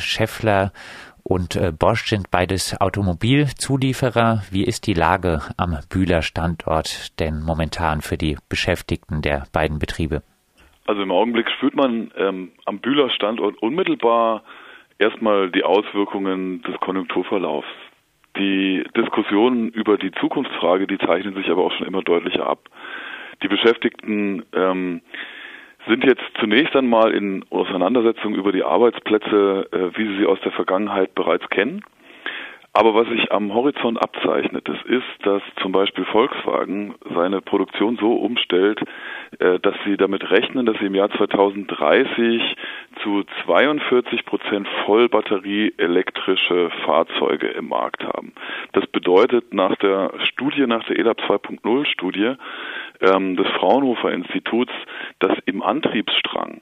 Scheffler und äh, Bosch sind beides Automobilzulieferer. Wie ist die Lage am Bühler Standort denn momentan für die Beschäftigten der beiden Betriebe? Also im Augenblick spürt man ähm, am Bühler Standort unmittelbar erstmal die Auswirkungen des Konjunkturverlaufs. Die Diskussionen über die Zukunftsfrage, die zeichnen sich aber auch schon immer deutlicher ab. Die Beschäftigten ähm, sind jetzt zunächst einmal in Auseinandersetzung über die Arbeitsplätze, äh, wie sie sie aus der Vergangenheit bereits kennen. Aber was sich am Horizont abzeichnet, das ist, dass zum Beispiel Volkswagen seine Produktion so umstellt, äh, dass sie damit rechnen, dass sie im Jahr 2030 zu 42 Prozent Vollbatterie elektrische Fahrzeuge im Markt haben. Das bedeutet nach der Studie, nach der ELAB 2.0 Studie ähm, des Fraunhofer Instituts, dass im Antriebsstrang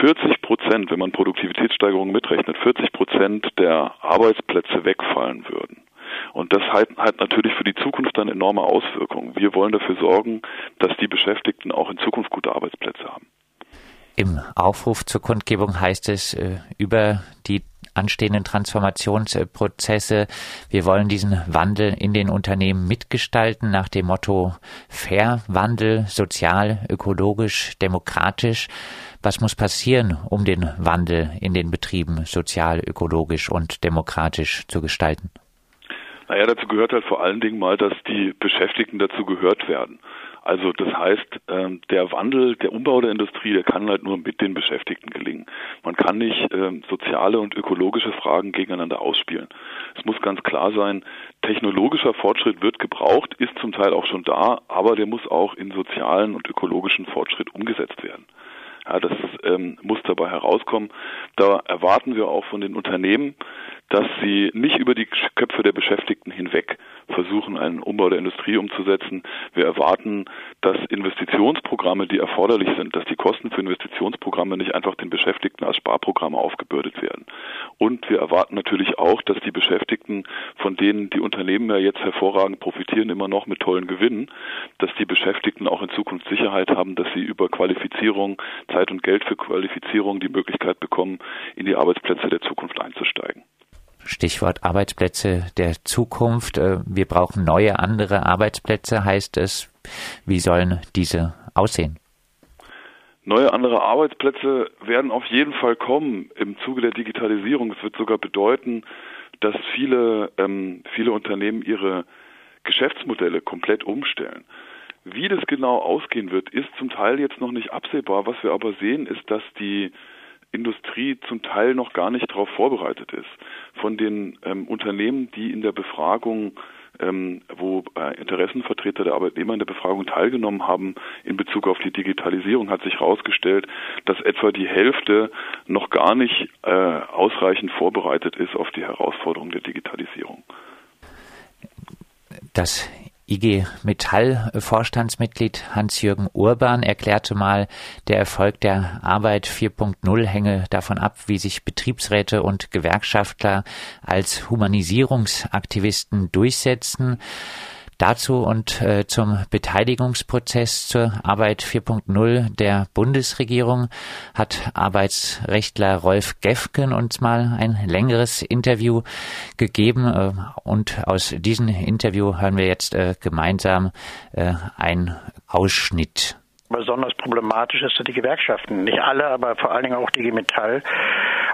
40 Prozent, wenn man Produktivitätssteigerungen mitrechnet, 40 Prozent der Arbeitsplätze wegfallen würden. Und das hat, hat natürlich für die Zukunft dann enorme Auswirkungen. Wir wollen dafür sorgen, dass die Beschäftigten auch in Zukunft gute Arbeitsplätze haben. Im Aufruf zur Kundgebung heißt es äh, über die anstehenden Transformationsprozesse. Wir wollen diesen Wandel in den Unternehmen mitgestalten nach dem Motto Fair Wandel, sozial, ökologisch, demokratisch. Was muss passieren, um den Wandel in den Betrieben sozial, ökologisch und demokratisch zu gestalten? Naja, dazu gehört halt vor allen Dingen mal, dass die Beschäftigten dazu gehört werden. Also das heißt, ähm, der Wandel, der Umbau der Industrie, der kann halt nur mit den Beschäftigten gelingen. Man kann nicht ähm, soziale und ökologische Fragen gegeneinander ausspielen. Es muss ganz klar sein, technologischer Fortschritt wird gebraucht, ist zum Teil auch schon da, aber der muss auch in sozialen und ökologischen Fortschritt umgesetzt werden. Ja, das ähm, muss dabei herauskommen. Da erwarten wir auch von den Unternehmen, dass sie nicht über die Köpfe der Beschäftigten hinweg versuchen, einen Umbau der Industrie umzusetzen. Wir erwarten, dass Investitionsprogramme, die erforderlich sind, dass die Kosten für Investitionsprogramme nicht einfach den Beschäftigten als Sparprogramme aufgebürdet werden. Und wir erwarten natürlich auch, dass die Beschäftigten, von denen die Unternehmen ja jetzt hervorragend profitieren, immer noch mit tollen Gewinnen, dass die Beschäftigten auch in Zukunft Sicherheit haben, dass sie über Qualifizierung, Zeit und Geld für Qualifizierung die Möglichkeit bekommen, in die Arbeitsplätze der Zukunft einzusteigen. Stichwort Arbeitsplätze der Zukunft. Äh, wir brauchen neue, andere Arbeitsplätze, heißt es. Wie sollen diese aussehen? Neue andere Arbeitsplätze werden auf jeden Fall kommen im Zuge der Digitalisierung. Es wird sogar bedeuten, dass viele, ähm, viele Unternehmen ihre Geschäftsmodelle komplett umstellen. Wie das genau ausgehen wird, ist zum Teil jetzt noch nicht absehbar. Was wir aber sehen, ist, dass die Industrie zum Teil noch gar nicht darauf vorbereitet ist. Von den ähm, Unternehmen, die in der Befragung ähm, wo äh, Interessenvertreter der Arbeitnehmer in der Befragung teilgenommen haben in Bezug auf die Digitalisierung, hat sich herausgestellt, dass etwa die Hälfte noch gar nicht äh, ausreichend vorbereitet ist auf die Herausforderungen der Digitalisierung. Das IG Metall Vorstandsmitglied Hans-Jürgen Urban erklärte mal, der Erfolg der Arbeit 4.0 hänge davon ab, wie sich Betriebsräte und Gewerkschaftler als Humanisierungsaktivisten durchsetzen. Dazu und äh, zum Beteiligungsprozess zur Arbeit 4.0 der Bundesregierung hat Arbeitsrechtler Rolf Gefken uns mal ein längeres Interview gegeben äh, und aus diesem Interview hören wir jetzt äh, gemeinsam äh, einen Ausschnitt. Besonders problematisch ist für die Gewerkschaften. Nicht alle, aber vor allen Dingen auch die Metall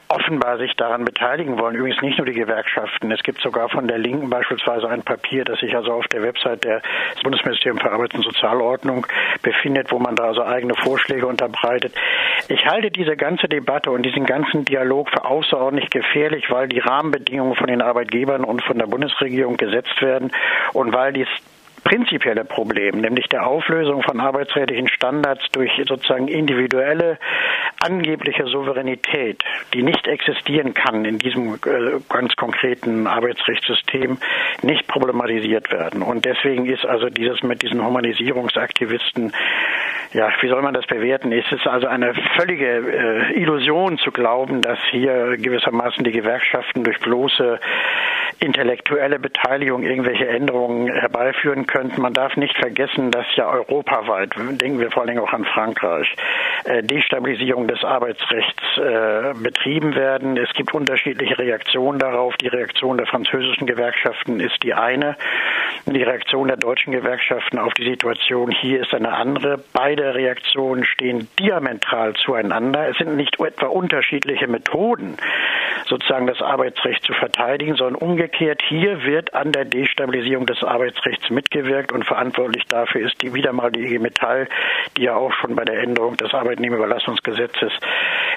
offenbar sich daran beteiligen wollen. Übrigens nicht nur die Gewerkschaften. Es gibt sogar von der Linken beispielsweise ein Papier, das sich also auf der Website des Bundesministeriums für Arbeit und Sozialordnung befindet, wo man da also eigene Vorschläge unterbreitet. Ich halte diese ganze Debatte und diesen ganzen Dialog für außerordentlich gefährlich, weil die Rahmenbedingungen von den Arbeitgebern und von der Bundesregierung gesetzt werden und weil dies prinzipielle Problem, nämlich der Auflösung von arbeitsrechtlichen Standards durch sozusagen individuelle angebliche Souveränität, die nicht existieren kann in diesem äh, ganz konkreten Arbeitsrechtssystem, nicht problematisiert werden. Und deswegen ist also dieses mit diesen Humanisierungsaktivisten ja, wie soll man das bewerten? Es ist also eine völlige äh, Illusion zu glauben, dass hier gewissermaßen die Gewerkschaften durch bloße intellektuelle Beteiligung irgendwelche Änderungen herbeiführen könnten. Man darf nicht vergessen, dass ja europaweit, denken wir vor allem auch an Frankreich, äh, Destabilisierung des Arbeitsrechts äh, betrieben werden. Es gibt unterschiedliche Reaktionen darauf. Die Reaktion der französischen Gewerkschaften ist die eine. Die Reaktion der deutschen Gewerkschaften auf die Situation hier ist eine andere. Beide Reaktionen stehen diametral zueinander. Es sind nicht etwa unterschiedliche Methoden, sozusagen das Arbeitsrecht zu verteidigen, sondern umgekehrt, hier wird an der Destabilisierung des Arbeitsrechts mitgewirkt und verantwortlich dafür ist die, wieder mal die IG Metall, die ja auch schon bei der Änderung des Arbeitnehmerüberlassungsgesetzes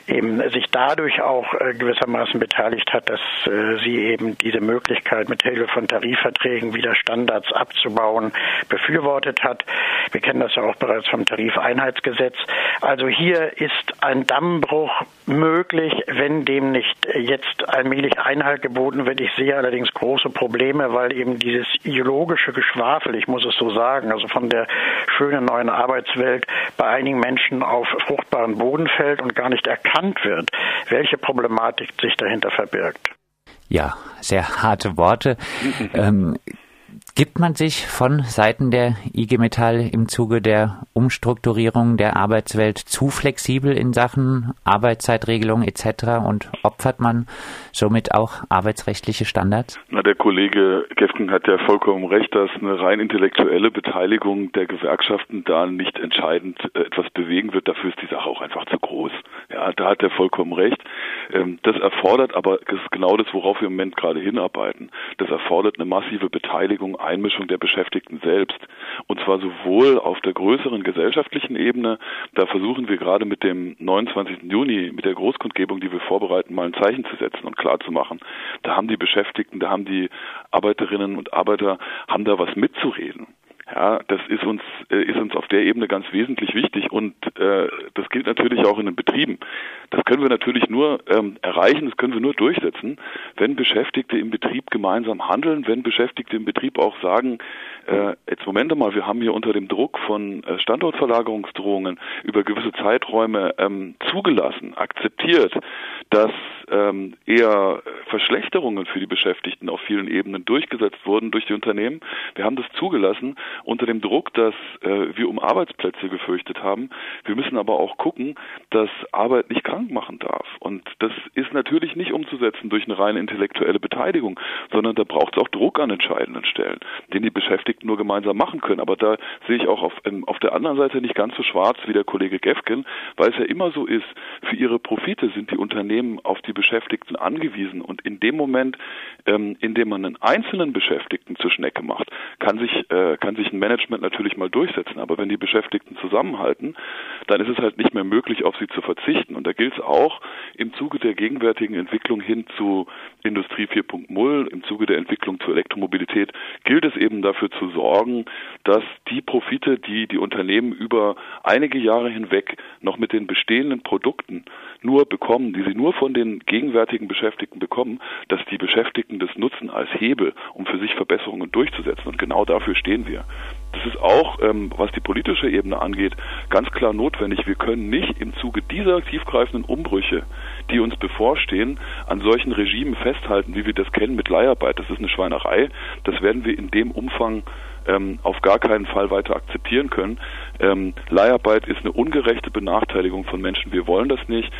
eben sich dadurch auch äh, gewissermaßen beteiligt hat, dass äh, sie eben diese Möglichkeit mit Hilfe von Tarifverträgen wieder Standards abzubauen befürwortet hat. Wir kennen das ja auch bereits vom Tarifeinheitsgesetz. Also hier ist ein Dammbruch möglich, wenn dem nicht jetzt allmählich Einhalt geboten wird. Ich sehe allerdings große Probleme, weil eben dieses ideologische Geschwafel, ich muss es so sagen, also von der schönen neuen Arbeitswelt bei einigen Menschen auf fruchtbaren Boden fällt und gar nicht erkannt wird, welche Problematik sich dahinter verbirgt. Ja, sehr harte Worte. ähm, Gibt man sich von Seiten der IG Metall im Zuge der Umstrukturierung der Arbeitswelt zu flexibel in Sachen Arbeitszeitregelung etc. und opfert man somit auch arbeitsrechtliche Standards? Na, der Kollege Gefgen hat ja vollkommen recht, dass eine rein intellektuelle Beteiligung der Gewerkschaften da nicht entscheidend äh, etwas bewegen wird. Dafür ist die Sache auch einfach zu groß. Ja, da hat er vollkommen recht. Ähm, das erfordert aber, das ist genau das, worauf wir im Moment gerade hinarbeiten. Das erfordert eine massive Beteiligung Einmischung der Beschäftigten selbst. Und zwar sowohl auf der größeren gesellschaftlichen Ebene, da versuchen wir gerade mit dem 29. Juni, mit der Großkundgebung, die wir vorbereiten, mal ein Zeichen zu setzen und klar zu machen. Da haben die Beschäftigten, da haben die Arbeiterinnen und Arbeiter, haben da was mitzureden. Ja, das ist uns äh, ist uns auf der Ebene ganz wesentlich wichtig und äh, das gilt natürlich auch in den Betrieben. Das können wir natürlich nur ähm, erreichen, das können wir nur durchsetzen, wenn Beschäftigte im Betrieb gemeinsam handeln, wenn Beschäftigte im Betrieb auch sagen, äh, jetzt Moment mal, wir haben hier unter dem Druck von äh, Standortverlagerungsdrohungen über gewisse Zeiträume ähm, zugelassen, akzeptiert, dass ähm, eher Verschlechterungen für die Beschäftigten auf vielen Ebenen durchgesetzt wurden durch die Unternehmen. Wir haben das zugelassen unter dem Druck, dass äh, wir um Arbeitsplätze gefürchtet haben. Wir müssen aber auch gucken, dass Arbeit nicht krank machen darf. Und das ist natürlich nicht umzusetzen durch eine reine intellektuelle Beteiligung, sondern da braucht es auch Druck an entscheidenden Stellen, den die Beschäftigten nur gemeinsam machen können. Aber da sehe ich auch auf, ähm, auf der anderen Seite nicht ganz so schwarz wie der Kollege Gefgen, weil es ja immer so ist, für ihre Profite sind die Unternehmen auf die Beschäftigten angewiesen. Und in dem Moment, ähm, in dem man einen einzelnen Beschäftigten zur Schnecke macht, kann sich, äh, kann sich ein Management natürlich mal durchsetzen. Aber wenn die Beschäftigten zusammenhalten, dann ist es halt nicht mehr möglich, auf sie zu verzichten. Und da gilt es auch im Zuge der gegenwärtigen Entwicklung hin zu Industrie 4.0, im Zuge der Entwicklung zur Elektromobilität, gilt es eben dafür zu sorgen, dass die Profite, die die Unternehmen über einige Jahre hinweg noch mit den bestehenden Produkten nur bekommen, die sie nur von den gegenwärtigen Beschäftigten bekommen, dass die Beschäftigten das nutzen als Hebel, um für sich Verbesserungen durchzusetzen. Und genau dafür stehen wir. Das ist auch, ähm, was die politische Ebene angeht, ganz klar notwendig. Wir können nicht im Zuge dieser tiefgreifenden Umbrüche, die uns bevorstehen, an solchen Regimen festhalten, wie wir das kennen mit Leiharbeit. Das ist eine Schweinerei. Das werden wir in dem Umfang ähm, auf gar keinen Fall weiter akzeptieren können. Ähm, Leiharbeit ist eine ungerechte Benachteiligung von Menschen. Wir wollen das nicht.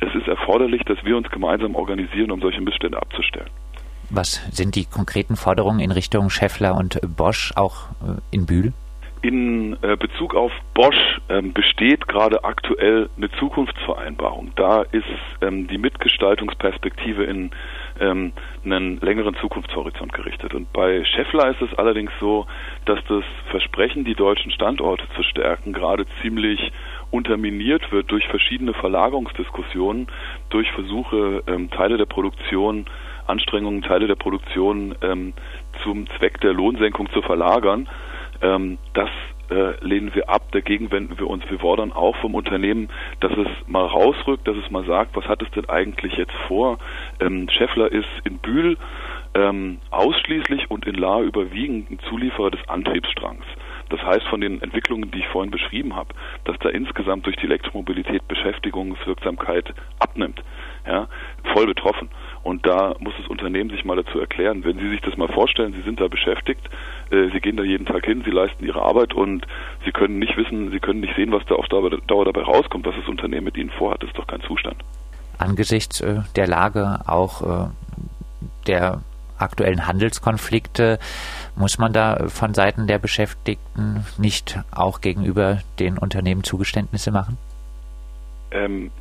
Es ist erforderlich, dass wir uns gemeinsam organisieren, um solche Missstände abzustellen. Was sind die konkreten Forderungen in Richtung Scheffler und Bosch auch äh, in Bühl? In äh, Bezug auf Bosch ähm, besteht gerade aktuell eine Zukunftsvereinbarung. Da ist ähm, die Mitgestaltungsperspektive in ähm, einen längeren Zukunftshorizont gerichtet. Und bei Scheffler ist es allerdings so, dass das Versprechen, die deutschen Standorte zu stärken, gerade ziemlich unterminiert wird durch verschiedene Verlagerungsdiskussionen, durch Versuche, Teile der Produktion, Anstrengungen, Teile der Produktion ähm, zum Zweck der Lohnsenkung zu verlagern. Ähm, das äh, lehnen wir ab. Dagegen wenden wir uns. Wir fordern auch vom Unternehmen, dass es mal rausrückt, dass es mal sagt, was hat es denn eigentlich jetzt vor? Ähm, Scheffler ist in Bühl ähm, ausschließlich und in Lahr überwiegend ein Zulieferer des Antriebsstrangs. Das heißt, von den Entwicklungen, die ich vorhin beschrieben habe, dass da insgesamt durch die Elektromobilität Beschäftigungswirksamkeit abnimmt, ja, voll betroffen. Und da muss das Unternehmen sich mal dazu erklären, wenn Sie sich das mal vorstellen, Sie sind da beschäftigt, äh, Sie gehen da jeden Tag hin, Sie leisten Ihre Arbeit und Sie können nicht wissen, Sie können nicht sehen, was da auf Dauer dabei rauskommt, was das Unternehmen mit Ihnen vorhat. Das ist doch kein Zustand. Angesichts äh, der Lage auch äh, der aktuellen Handelskonflikte muss man da von Seiten der Beschäftigten nicht auch gegenüber den Unternehmen Zugeständnisse machen? Ähm,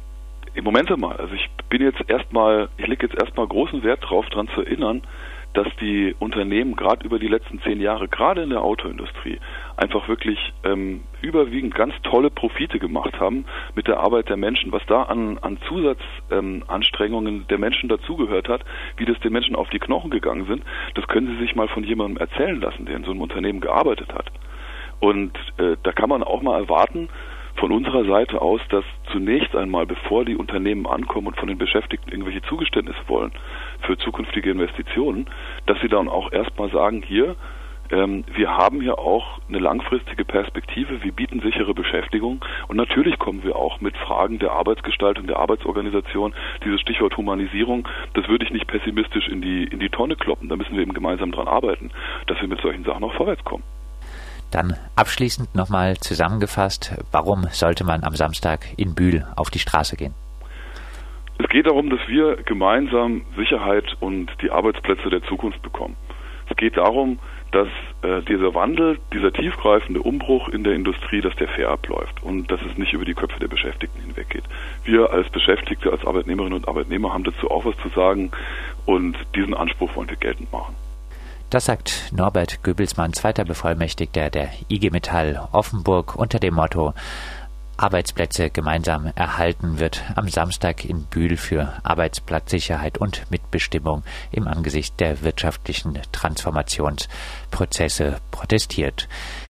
im Moment einmal. Also ich bin jetzt erstmal, ich lege jetzt erstmal großen Wert darauf, daran zu erinnern, dass die Unternehmen gerade über die letzten zehn Jahre, gerade in der Autoindustrie, einfach wirklich ähm, überwiegend ganz tolle Profite gemacht haben mit der Arbeit der Menschen, was da an, an Zusatzanstrengungen ähm, der Menschen dazugehört hat, wie das den Menschen auf die Knochen gegangen sind, das können Sie sich mal von jemandem erzählen lassen, der in so einem Unternehmen gearbeitet hat. Und äh, da kann man auch mal erwarten, von unserer Seite aus, dass zunächst einmal, bevor die Unternehmen ankommen und von den Beschäftigten irgendwelche Zugeständnisse wollen für zukünftige Investitionen, dass sie dann auch erstmal sagen, hier, ähm, wir haben hier auch eine langfristige Perspektive, wir bieten sichere Beschäftigung. Und natürlich kommen wir auch mit Fragen der Arbeitsgestaltung, der Arbeitsorganisation, dieses Stichwort Humanisierung, das würde ich nicht pessimistisch in die, in die Tonne kloppen, da müssen wir eben gemeinsam dran arbeiten, dass wir mit solchen Sachen auch vorwärts kommen. Dann abschließend nochmal zusammengefasst, warum sollte man am Samstag in Bühl auf die Straße gehen? Es geht darum, dass wir gemeinsam Sicherheit und die Arbeitsplätze der Zukunft bekommen. Es geht darum, dass äh, dieser Wandel, dieser tiefgreifende Umbruch in der Industrie, dass der fair abläuft und dass es nicht über die Köpfe der Beschäftigten hinweggeht. Wir als Beschäftigte, als Arbeitnehmerinnen und Arbeitnehmer haben dazu auch was zu sagen und diesen Anspruch wollen wir geltend machen. Das sagt Norbert Göbelsmann, zweiter Bevollmächtigter der IG Metall Offenburg unter dem Motto Arbeitsplätze gemeinsam erhalten wird am Samstag in Bühl für Arbeitsplatzsicherheit und Mitbestimmung im Angesicht der wirtschaftlichen Transformationsprozesse protestiert.